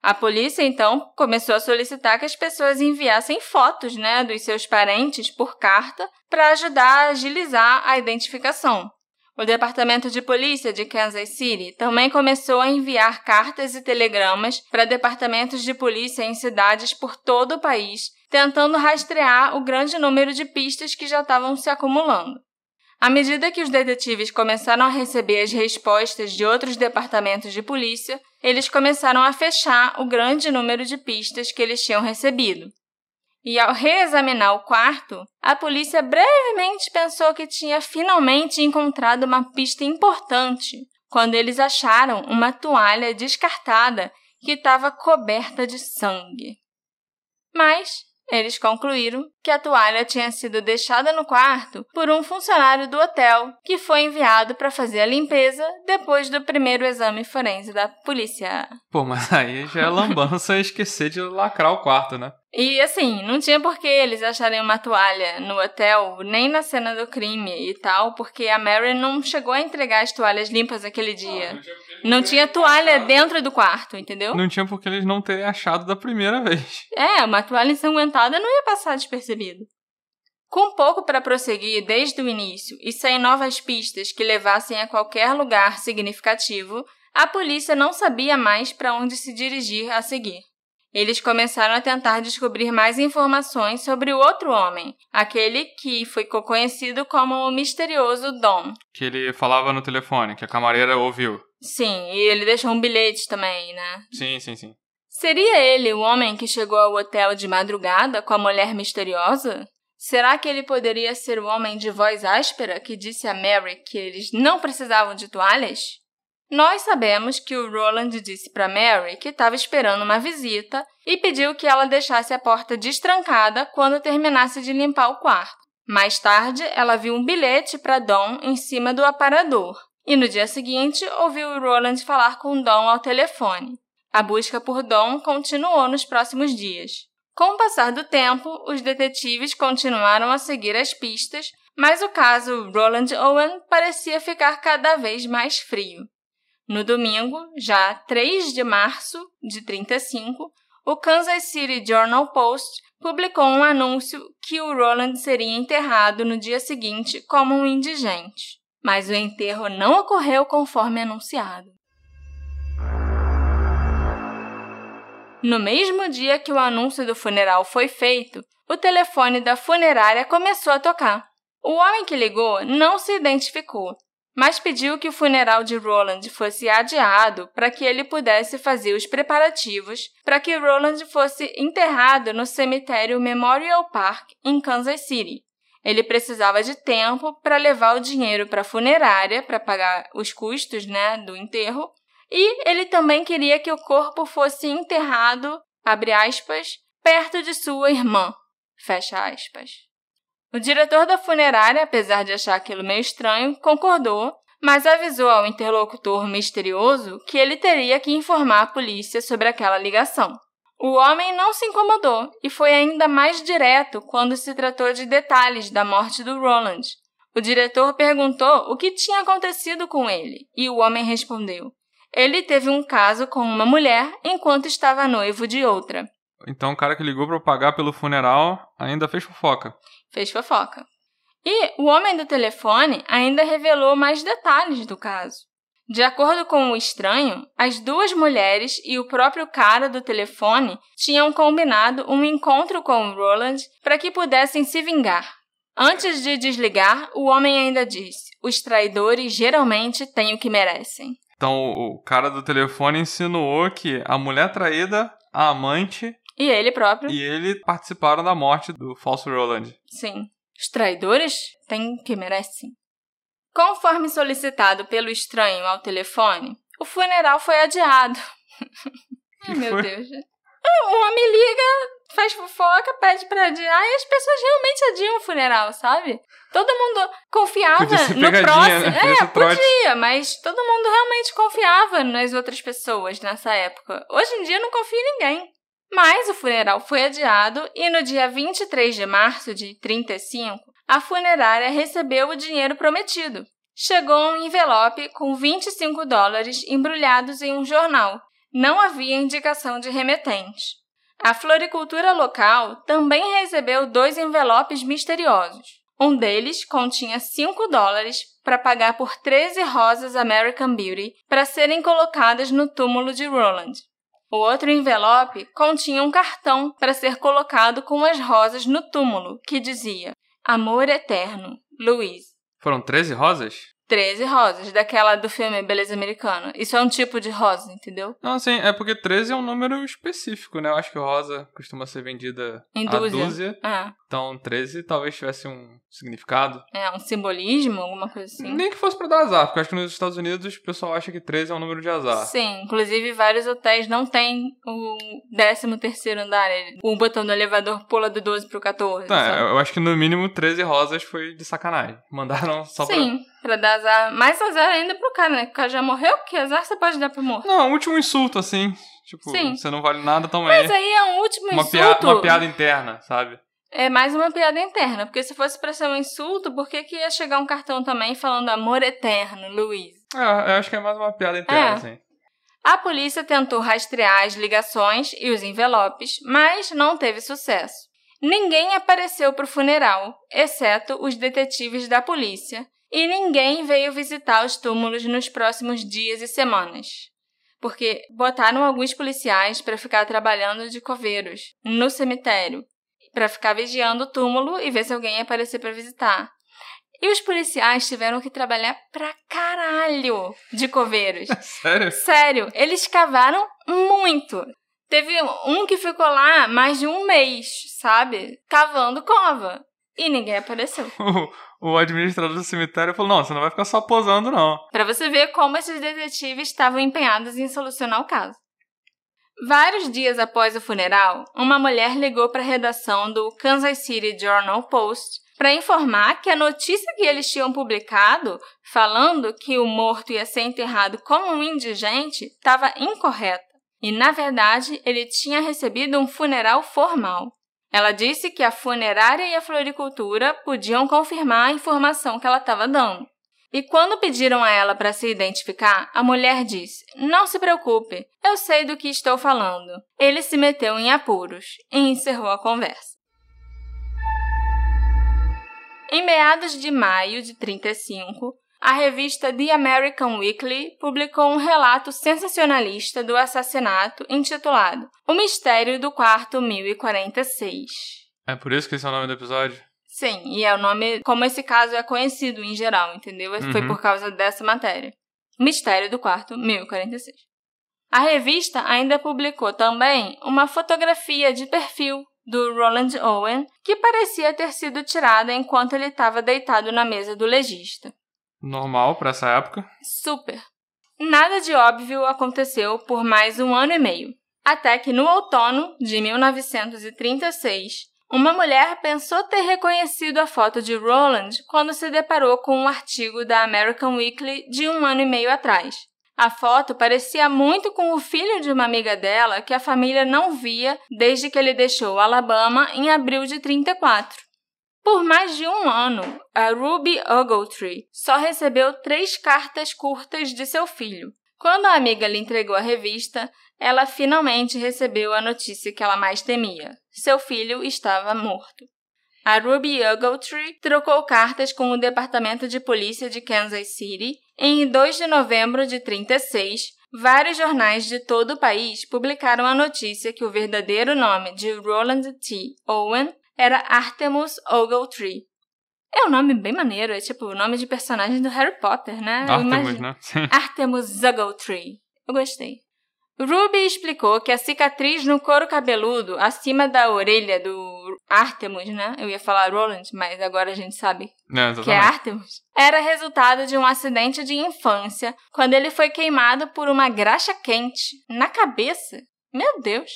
A polícia então começou a solicitar que as pessoas enviassem fotos, né, dos seus parentes por carta para ajudar a agilizar a identificação. O Departamento de Polícia de Kansas City também começou a enviar cartas e telegramas para departamentos de polícia em cidades por todo o país, tentando rastrear o grande número de pistas que já estavam se acumulando. À medida que os detetives começaram a receber as respostas de outros departamentos de polícia, eles começaram a fechar o grande número de pistas que eles tinham recebido. E ao reexaminar o quarto, a polícia brevemente pensou que tinha finalmente encontrado uma pista importante, quando eles acharam uma toalha descartada que estava coberta de sangue. Mas eles concluíram que a toalha tinha sido deixada no quarto por um funcionário do hotel que foi enviado para fazer a limpeza depois do primeiro exame forense da polícia. Pô, mas aí já é lambança esquecer de lacrar o quarto, né? E assim, não tinha por que eles acharem uma toalha no hotel, nem na cena do crime e tal, porque a Mary não chegou a entregar as toalhas limpas aquele dia. Não tinha, não tinha toalha dentro do quarto, entendeu? Não tinha porque eles não terem achado da primeira vez. É, uma toalha ensanguentada não ia passar despercebido. Com pouco para prosseguir desde o início e sem novas pistas que levassem a qualquer lugar significativo, a polícia não sabia mais para onde se dirigir a seguir. Eles começaram a tentar descobrir mais informações sobre o outro homem, aquele que foi conhecido como o misterioso Dom. Que ele falava no telefone, que a camareira ouviu. Sim, e ele deixou um bilhete também, né? Sim, sim, sim. Seria ele o homem que chegou ao hotel de madrugada com a mulher misteriosa? Será que ele poderia ser o homem de voz áspera que disse a Mary que eles não precisavam de toalhas? Nós sabemos que o Roland disse para Mary que estava esperando uma visita e pediu que ela deixasse a porta destrancada quando terminasse de limpar o quarto. Mais tarde, ela viu um bilhete para Dom em cima do aparador e no dia seguinte ouviu o Roland falar com Dom ao telefone. A busca por Dom continuou nos próximos dias. Com o passar do tempo, os detetives continuaram a seguir as pistas, mas o caso Roland Owen parecia ficar cada vez mais frio. No domingo, já 3 de março de 35, o Kansas City Journal Post publicou um anúncio que o Roland seria enterrado no dia seguinte como um indigente. Mas o enterro não ocorreu conforme anunciado. No mesmo dia que o anúncio do funeral foi feito, o telefone da funerária começou a tocar. O homem que ligou não se identificou, mas pediu que o funeral de Roland fosse adiado para que ele pudesse fazer os preparativos para que Roland fosse enterrado no cemitério Memorial Park em Kansas City. Ele precisava de tempo para levar o dinheiro para a funerária para pagar os custos, né, do enterro, e ele também queria que o corpo fosse enterrado, abre aspas, perto de sua irmã, fecha aspas. O diretor da funerária, apesar de achar aquilo meio estranho, concordou, mas avisou ao interlocutor misterioso que ele teria que informar a polícia sobre aquela ligação. O homem não se incomodou e foi ainda mais direto quando se tratou de detalhes da morte do Roland. O diretor perguntou o que tinha acontecido com ele e o homem respondeu: Ele teve um caso com uma mulher enquanto estava noivo de outra. Então o cara que ligou para pagar pelo funeral ainda fez fofoca fez fofoca. E o homem do telefone ainda revelou mais detalhes do caso. De acordo com o estranho, as duas mulheres e o próprio cara do telefone tinham combinado um encontro com Roland para que pudessem se vingar. Antes de desligar, o homem ainda disse: Os traidores geralmente têm o que merecem. Então o cara do telefone insinuou que a mulher traída, a amante e ele próprio. E ele participaram da morte do falso Roland. Sim. Os traidores têm que merecem. Conforme solicitado pelo estranho ao telefone, o funeral foi adiado. Ai, meu foi? Deus. O homem liga, faz fofoca, pede pra adiar e as pessoas realmente adiam o funeral, sabe? Todo mundo confiava no próximo. Né? É, podia, mas todo mundo realmente confiava nas outras pessoas nessa época. Hoje em dia não confia em ninguém. Mas o funeral foi adiado e no dia 23 de março de 35, a funerária recebeu o dinheiro prometido. Chegou um envelope com 25 dólares embrulhados em um jornal. Não havia indicação de remetente. A floricultura local também recebeu dois envelopes misteriosos. Um deles continha 5 dólares para pagar por 13 rosas American Beauty para serem colocadas no túmulo de Roland. O outro envelope continha um cartão para ser colocado com as rosas no túmulo, que dizia: Amor Eterno, Luiz. Foram 13 rosas? 13 rosas, daquela do filme Beleza Americana. Isso é um tipo de rosa, entendeu? Não, sim, é porque 13 é um número específico, né? Eu acho que rosa costuma ser vendida em dúzia. a dúzia. É. Então 13 talvez tivesse um significado. É, um simbolismo, alguma coisa assim. Nem que fosse pra dar azar, porque eu acho que nos Estados Unidos o pessoal acha que 13 é um número de azar. Sim, inclusive vários hotéis não têm o 13 terceiro andar. O botão do elevador pula do 12 pro 14. Tá, eu acho que no mínimo 13 rosas foi de sacanagem. Mandaram só Sim. pra... Sim Pra dar azar. Mais azar ainda pro cara, né? O cara já morreu, que azar você pode dar pro morto? Não, último insulto, assim. Tipo, Sim. você não vale nada, toma Mas aí é um último uma insulto. uma piada interna, sabe? É mais uma piada interna, porque se fosse pra ser um insulto, por que, que ia chegar um cartão também falando amor eterno, Luiz? É, eu acho que é mais uma piada interna, é. assim. A polícia tentou rastrear as ligações e os envelopes, mas não teve sucesso. Ninguém apareceu para o funeral, exceto os detetives da polícia, e ninguém veio visitar os túmulos nos próximos dias e semanas. Porque botaram alguns policiais para ficar trabalhando de coveiros no cemitério, para ficar vigiando o túmulo e ver se alguém ia aparecer para visitar. E os policiais tiveram que trabalhar pra caralho de coveiros. Sério? Sério, eles cavaram muito. Teve um que ficou lá mais de um mês, sabe? Cavando cova. E ninguém apareceu. o administrador do cemitério falou: não, você não vai ficar só posando, não. Para você ver como esses detetives estavam empenhados em solucionar o caso. Vários dias após o funeral, uma mulher ligou para a redação do Kansas City Journal Post para informar que a notícia que eles tinham publicado, falando que o morto ia ser enterrado como um indigente, estava incorreta. E, na verdade, ele tinha recebido um funeral formal. Ela disse que a funerária e a floricultura podiam confirmar a informação que ela estava dando. E quando pediram a ela para se identificar, a mulher disse: Não se preocupe, eu sei do que estou falando. Ele se meteu em apuros e encerrou a conversa. Em meados de maio de 35, a revista The American Weekly publicou um relato sensacionalista do assassinato intitulado O Mistério do Quarto 1046. É por isso que esse é o nome do episódio? Sim, e é o nome, como esse caso é conhecido em geral, entendeu? Foi Uhum. por causa dessa matéria. Mistério do Quarto 1046. A revista ainda publicou também uma fotografia de perfil do Roland Owen que parecia ter sido tirada enquanto ele estava deitado na mesa do legista. Normal pra essa época. Super. Nada de óbvio aconteceu por mais um ano e meio, até que no outono de 1936, uma mulher pensou ter reconhecido a foto de Roland quando se deparou com um artigo da American Weekly de um ano e meio atrás. A foto parecia muito com o filho de uma amiga dela que a família não via desde que ele deixou Alabama em abril de 34. Por mais de um ano, a Ruby Ogletree só recebeu três cartas curtas de seu filho. Quando a amiga lhe entregou a revista, ela finalmente recebeu a notícia que ela mais temia: seu filho estava morto. A Ruby Ogletree trocou cartas com o Departamento de Polícia de Kansas City. Em 2 de novembro de 36, vários jornais de todo o país publicaram a notícia que o verdadeiro nome de Roland T. Owen era Artemus Ogletree. É um nome bem maneiro, é tipo o nome de personagem do Harry Potter, né? Artemus, né? Artemus Ogletree. Eu gostei. Ruby explicou que a cicatriz no couro cabeludo acima da orelha do Artemus, né? Eu ia falar Roland, mas agora a gente sabe É, que é. Artemus, era resultado de um acidente de infância quando ele foi queimado por uma graxa quente na cabeça. Meu Deus!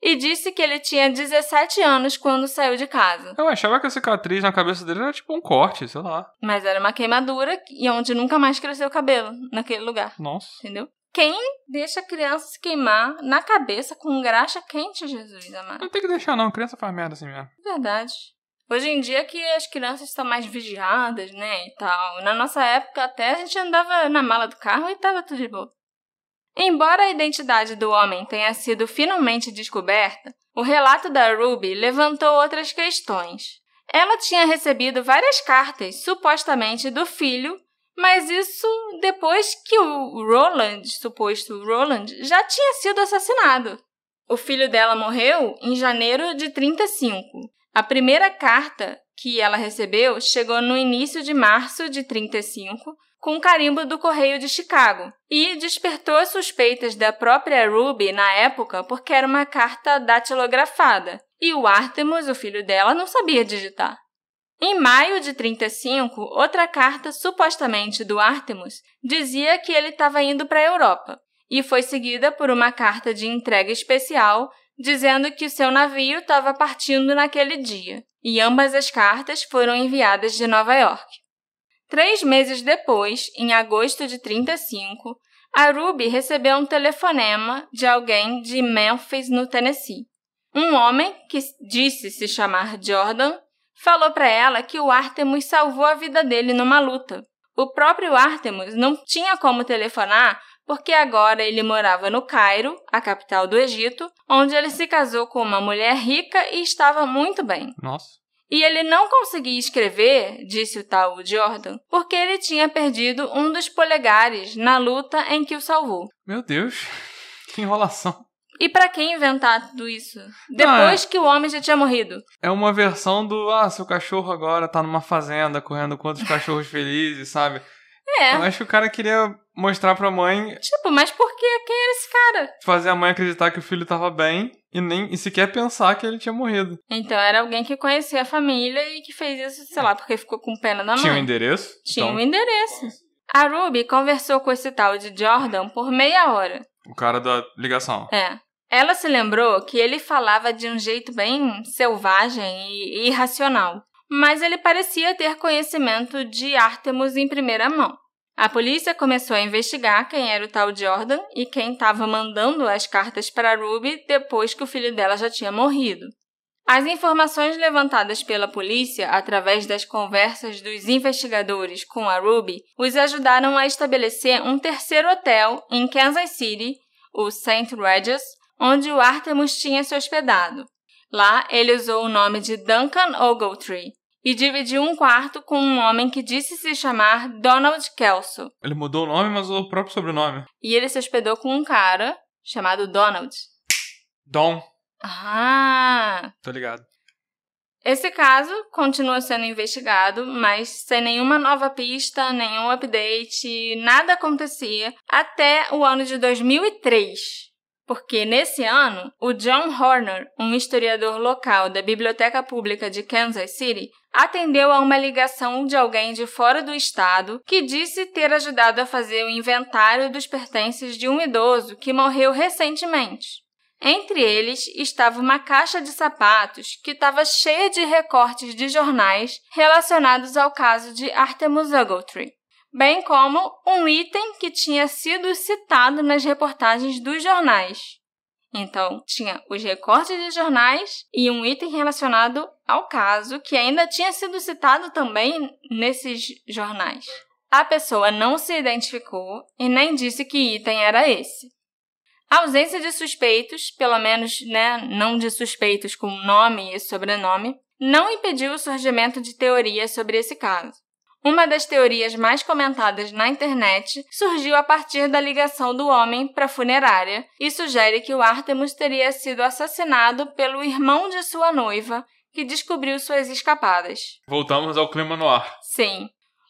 E disse que ele tinha 17 anos quando saiu de casa. Eu achava que a cicatriz na cabeça dele era tipo um corte, sei lá. Mas era uma queimadura e onde nunca mais cresceu cabelo naquele lugar. Nossa. Entendeu? Quem deixa a criança se queimar na cabeça com graxa quente, Jesus amado? Não tem que deixar, não. Criança faz merda assim mesmo. Verdade. Hoje em dia que as crianças estão mais vigiadas, né, e tal. Na nossa época até a gente andava na mala do carro e tava tudo de boa. Embora a identidade do homem tenha sido finalmente descoberta, o relato da Ruby levantou outras questões. Ela tinha recebido várias cartas, supostamente do filho, mas isso depois que o Roland, suposto Roland, já tinha sido assassinado. O filho dela morreu em janeiro de 35. A primeira carta que ela recebeu chegou no início de março de 35, com carimbo do Correio de Chicago, e despertou as suspeitas da própria Ruby na época porque era uma carta datilografada, e o Artemus, o filho dela, não sabia digitar. Em maio de 35, outra carta supostamente do Artemus dizia que ele estava indo para a Europa, e foi seguida por uma carta de entrega especial dizendo que o seu navio estava partindo naquele dia, e ambas as cartas foram enviadas de Nova York. Três meses depois, em agosto de 35, a Ruby recebeu um telefonema de alguém de Memphis, no Tennessee. Um homem, que disse se chamar Jordan, falou para ela que o Artemus salvou a vida dele numa luta. O próprio Artemus não tinha como telefonar porque agora ele morava no Cairo, a capital do Egito, onde ele se casou com uma mulher rica e estava muito bem. Nossa. E ele não conseguia escrever, disse o tal Jordan, porque ele tinha perdido um dos polegares na luta em que o salvou. Meu Deus. Que enrolação. E para quem inventar tudo isso? Depois que o homem já tinha morrido. É uma versão do, ah, seu cachorro agora tá numa fazenda correndo com outros cachorros felizes, sabe? É. Eu acho que o cara queria mostrar pra mãe, Tipo, mas por que? Quem era esse cara? fazer a mãe acreditar que o filho tava bem e nem e sequer pensar que ele tinha morrido. Então era alguém que conhecia a família e que fez isso, sei lá, porque ficou com pena da mãe. Tinha o endereço? Tinha então, um endereço. A Ruby conversou com esse tal de Jordan por meia hora. o cara da ligação. É. Ela se lembrou que ele falava de um jeito bem selvagem e irracional, mas ele parecia ter conhecimento de Artemus em primeira mão. A polícia começou a investigar quem era o tal Jordan e quem estava mandando as cartas para Ruby depois que o filho dela já tinha morrido. As informações levantadas pela polícia através das conversas dos investigadores com a Ruby os ajudaram a estabelecer um terceiro hotel em Kansas City, o St. Regis, onde o Artemus tinha se hospedado. Lá, ele usou o nome de Duncan Ogletree e dividiu um quarto com um homem que disse se chamar Donald Kelso. Ele mudou o nome, mas usou o próprio sobrenome. E ele se hospedou com um cara chamado Donald. Dom. Ah, Tô ligado. Esse caso continua sendo investigado, mas sem nenhuma nova pista, nenhum update, nada acontecia até o ano de 2003 porque nesse ano, o John Horner, um historiador local da Biblioteca Pública de Kansas City, atendeu a uma ligação de alguém de fora do estado que disse ter ajudado a fazer o inventário dos pertences de um idoso que morreu recentemente. Entre eles estava uma caixa de sapatos que estava cheia de recortes de jornais relacionados ao caso de Artemus Ogletree bem como um item que tinha sido citado nas reportagens dos jornais. Então, tinha os recortes de jornais e um item relacionado ao caso que ainda tinha sido citado também nesses jornais. A pessoa não se identificou e nem disse que item era esse. A ausência de suspeitos, pelo menos né, não de suspeitos com nome e sobrenome, não impediu o surgimento de teorias sobre esse caso. Uma das teorias mais comentadas na internet surgiu a partir da ligação do homem para a funerária e sugere que o Artemus teria sido assassinado pelo irmão de sua noiva, que descobriu suas escapadas. Voltamos ao clima no ar. Sim.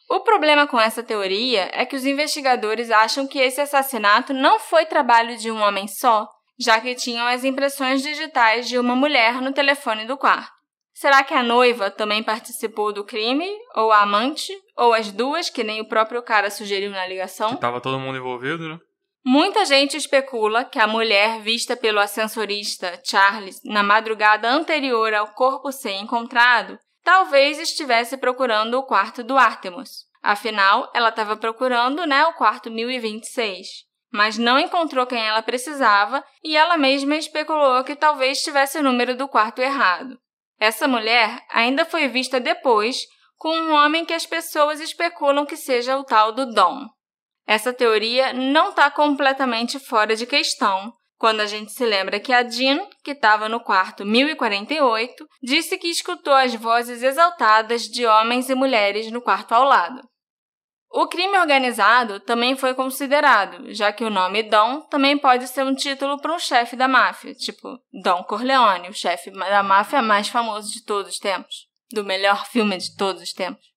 O problema com essa teoria é que os investigadores acham que esse assassinato não foi trabalho de um homem só, já que tinham as impressões digitais de uma mulher no telefone do quarto. Será que a noiva também participou do crime? Ou a amante? Ou as duas, que nem o próprio cara sugeriu na ligação? Que tava todo mundo envolvido, né? Muita gente especula que a mulher vista pelo ascensorista Charles na madrugada anterior ao corpo ser encontrado talvez estivesse procurando o quarto do Artemus. Afinal, ela estava procurando né, o quarto 1026 mas não encontrou quem ela precisava e ela mesma especulou que talvez tivesse o número do quarto errado. Essa mulher ainda foi vista depois com um homem que as pessoas especulam que seja o tal do Dom. Essa teoria não está completamente fora de questão, quando a gente se lembra que a Jean, que estava no quarto 1048, disse que escutou as vozes exaltadas de homens e mulheres no quarto ao lado. O crime organizado também foi considerado, já que o nome Dom também pode ser um título para um chefe da máfia, tipo Dom Corleone, o chefe da máfia mais famoso de todos os tempos, do melhor filme de todos os tempos.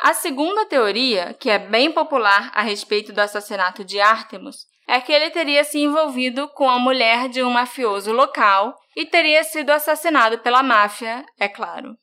A segunda teoria, que é bem popular a respeito do assassinato de Artemus, é que ele teria se envolvido com a mulher de um mafioso local e teria sido assassinado pela máfia, é claro.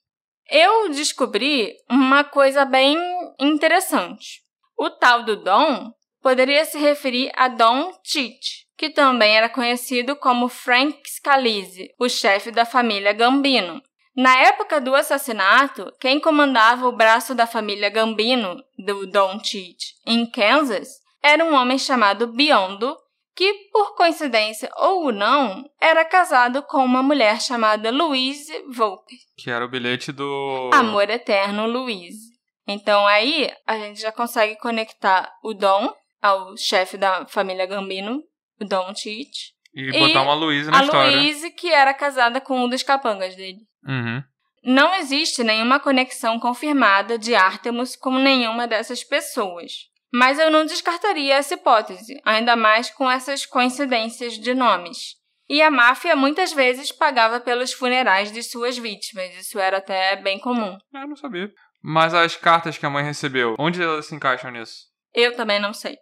Eu descobri uma coisa bem interessante. O tal do Don poderia se referir a Don Cheat, que também era conhecido como Frank Scalise, o chefe da família Gambino. Na época do assassinato, quem comandava o braço da família Gambino, do Don Cheat, em Kansas, era um homem chamado Biondo, que, por coincidência ou não, era casado com uma mulher chamada Louise Volpe. Que era o bilhete do. Amor Eterno Louise. Então aí a gente já consegue conectar o Dom ao chefe da família Gambino, o Dom Cheat. E, e botar uma Louise na a história. A Louise, que era casada com um dos capangas dele. Uhum. Não existe nenhuma conexão confirmada de Artemus com nenhuma dessas pessoas. Mas eu não descartaria essa hipótese, ainda mais com essas coincidências de nomes. E a máfia muitas vezes pagava pelos funerais de suas vítimas, isso era até bem comum. Ah, não sabia. Mas as cartas que a mãe recebeu, onde elas se encaixam nisso? Eu também não sei.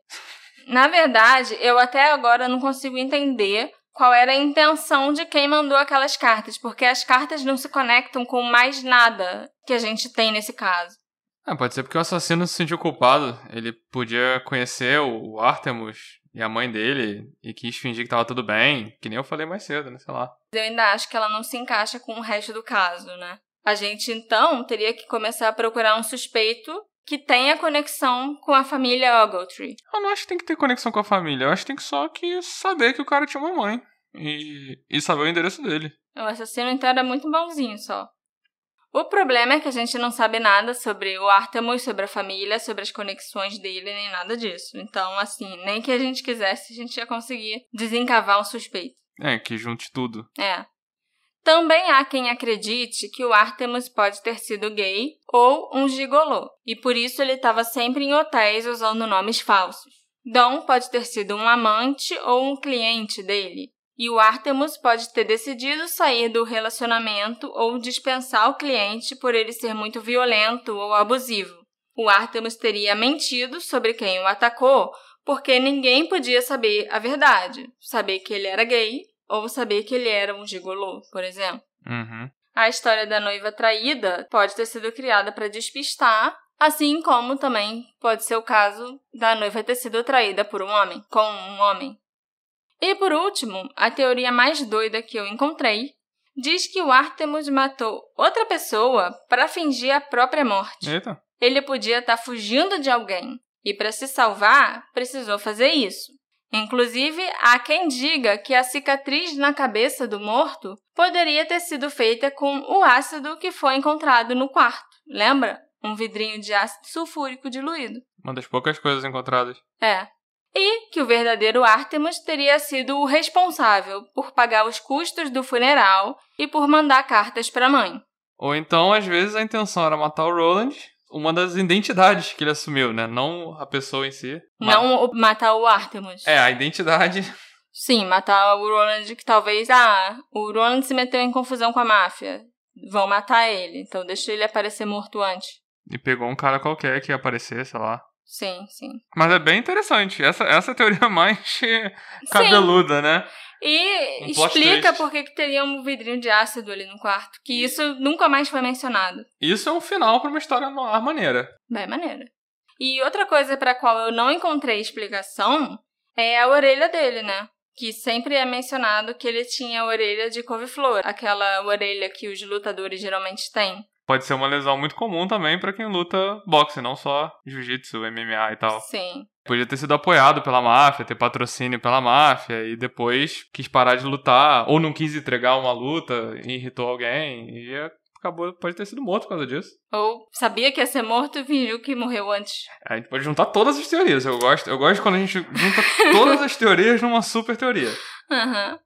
Na verdade, eu até agora não consigo entender qual era a intenção de quem mandou aquelas cartas, porque as cartas não se conectam com mais nada que a gente tem nesse caso. É, pode ser porque o assassino se sentiu culpado. Ele podia conhecer o Artemus e a mãe dele e quis fingir que tava tudo bem, que nem eu falei mais cedo, né? Sei lá. Eu ainda acho que ela não se encaixa com o resto do caso, né? A gente então teria que começar a procurar um suspeito que tenha conexão com a família Ogletree. Eu não acho que tem que ter conexão com a família. Eu acho que tem que só que saber que o cara tinha uma mãe. E, e saber o endereço dele. O assassino então era muito bonzinho só. O problema é que a gente não sabe nada sobre o Artemus, sobre a família, sobre as conexões dele, nem nada disso. Então, assim, nem que a gente quisesse, a gente ia conseguir desencavar um suspeito. É, que junte tudo. É. Também há quem acredite que o Artemus pode ter sido gay ou um gigolô, e por isso ele estava sempre em hotéis usando nomes falsos. Dom pode ter sido um amante ou um cliente dele. E o Artemus pode ter decidido sair do relacionamento ou dispensar o cliente por ele ser muito violento ou abusivo. O Artemus teria mentido sobre quem o atacou porque ninguém podia saber a verdade, saber que ele era gay ou saber que ele era um gigolô, por exemplo. Uhum. A história da noiva traída pode ter sido criada para despistar, assim como também pode ser o caso da noiva ter sido traída por um homem, com um homem. E por último, a teoria mais doida que eu encontrei diz que o Artemus matou outra pessoa para fingir a própria morte. Eita. Ele podia estar fugindo de alguém e, para se salvar, precisou fazer isso. Inclusive, há quem diga que a cicatriz na cabeça do morto poderia ter sido feita com o ácido que foi encontrado no quarto. Lembra? Um vidrinho de ácido sulfúrico diluído. Uma das poucas coisas encontradas. É. E que o verdadeiro Artemus teria sido o responsável por pagar os custos do funeral e por mandar cartas para a mãe. Ou então, às vezes, a intenção era matar o Roland uma das identidades que ele assumiu, né? Não a pessoa em si. Não ma matar o Artemus. É, a identidade. Sim, matar o Roland, que talvez. Ah, o Roland se meteu em confusão com a máfia. Vão matar ele, então deixa ele aparecer morto antes. E pegou um cara qualquer que ia aparecer, sei lá. Sim, sim. Mas é bem interessante. Essa, essa é a teoria mais cabeluda, sim. né? E um explica por que teria um vidrinho de ácido ali no quarto. Que isso nunca mais foi mencionado. Isso é um final para uma história no ar maneira. Bem maneira. E outra coisa para a qual eu não encontrei explicação é a orelha dele, né? Que sempre é mencionado que ele tinha a orelha de couve-flor, aquela orelha que os lutadores geralmente têm. Pode ser uma lesão muito comum também para quem luta boxe, não só jiu-jitsu, MMA e tal. Sim. Podia ter sido apoiado pela máfia, ter patrocínio pela máfia, e depois quis parar de lutar, ou não quis entregar uma luta e irritou alguém, e acabou, pode ter sido morto por causa disso. Ou sabia que ia ser morto e fingiu que morreu antes. A gente pode juntar todas as teorias. Eu gosto, eu gosto quando a gente junta todas as teorias numa super teoria. Aham. Uhum.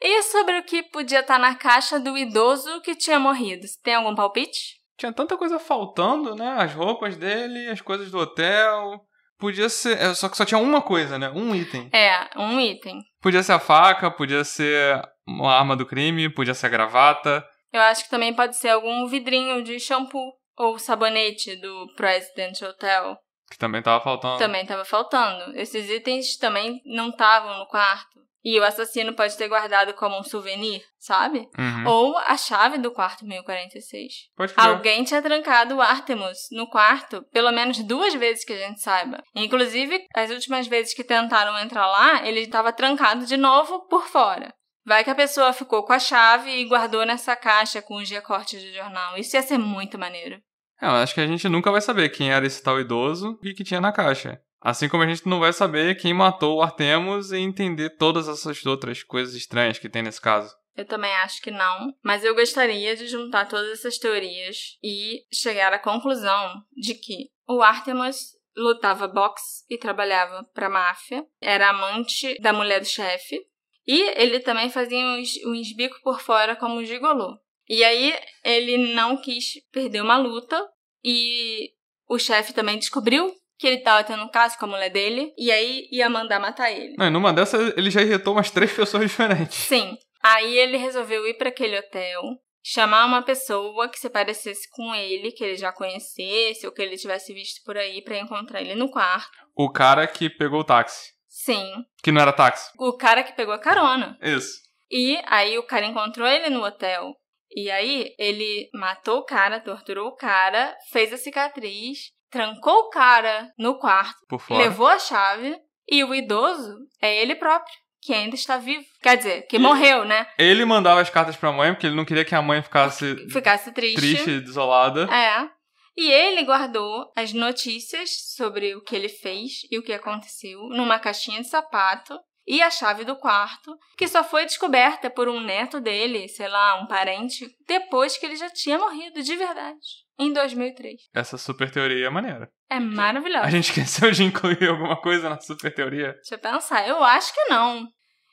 E sobre o que podia estar na caixa do idoso que tinha morrido? Você tem algum palpite? Tinha tanta coisa faltando, né? As roupas dele, as coisas do hotel. Podia ser. É, só que só tinha uma coisa, né? Um item. É, um item. Podia ser a faca, podia ser uma arma do crime, podia ser a gravata. Eu acho que também pode ser algum vidrinho de shampoo ou sabonete do President Hotel. Que também tava faltando. Também tava faltando. Esses itens também não estavam no quarto. E o assassino pode ter guardado como um souvenir, sabe? Uhum. Ou a chave do quarto 1046. Pode crer. Alguém tinha trancado o Artemus no quarto pelo menos duas vezes que a gente saiba. Inclusive, as últimas vezes que tentaram entrar lá, ele estava trancado de novo por fora. Vai que a pessoa ficou com a chave e guardou nessa caixa com os recortes de jornal. Isso ia ser muito maneiro. É, eu acho que a gente nunca vai saber quem era esse tal idoso e o que tinha na caixa. Assim como a gente não vai saber quem matou o Artemus e entender todas essas outras coisas estranhas que tem nesse caso. Eu também acho que não, mas eu gostaria de juntar todas essas teorias e chegar à conclusão de que o Artemus lutava boxe e trabalhava para máfia, era amante da mulher do chefe e ele também fazia uns bicos por fora como gigolô. E aí ele não quis perder uma luta e o chefe também descobriu que ele tava tendo um caso com a mulher dele, e aí ia mandar matar ele. Não, numa dessas ele já irritou umas três pessoas diferentes. Sim. Aí ele resolveu ir para aquele hotel, chamar uma pessoa que se parecesse com ele, que ele já conhecesse, ou que ele tivesse visto por aí, para encontrar ele no quarto. O cara que pegou o táxi. Sim. Que não era táxi. O cara que pegou a carona. Isso. E aí o cara encontrou ele no hotel. E aí ele matou o cara, torturou o cara, fez a cicatriz trancou o cara no quarto, levou a chave e o idoso é ele próprio. Que ainda está vivo. Quer dizer, que e morreu, né? Ele mandava as cartas pra mãe, porque ele não queria que a mãe ficasse. Ficasse triste. Triste, desolada. É. E ele guardou as notícias sobre o que ele fez e o que aconteceu numa caixinha de sapato e a chave do quarto, que só foi descoberta por um neto dele, sei lá, um parente, depois que ele já tinha morrido de verdade em 2003. Essa super teoria é maneira. É maravilhosa. A gente esqueceu de incluir alguma coisa na super teoria? Deixa eu pensar. Eu acho que não.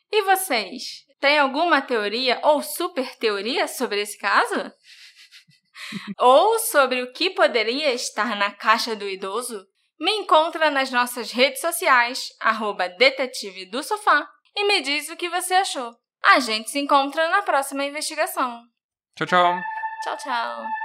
E vocês? Tem alguma teoria ou super teoria sobre esse caso? ou sobre o que poderia estar na caixa do idoso? Me encontra nas nossas redes sociais, arroba detetive do sofá, e me diz o que você achou. A gente se encontra na próxima investigação. Tchau, tchau. Tchau, tchau.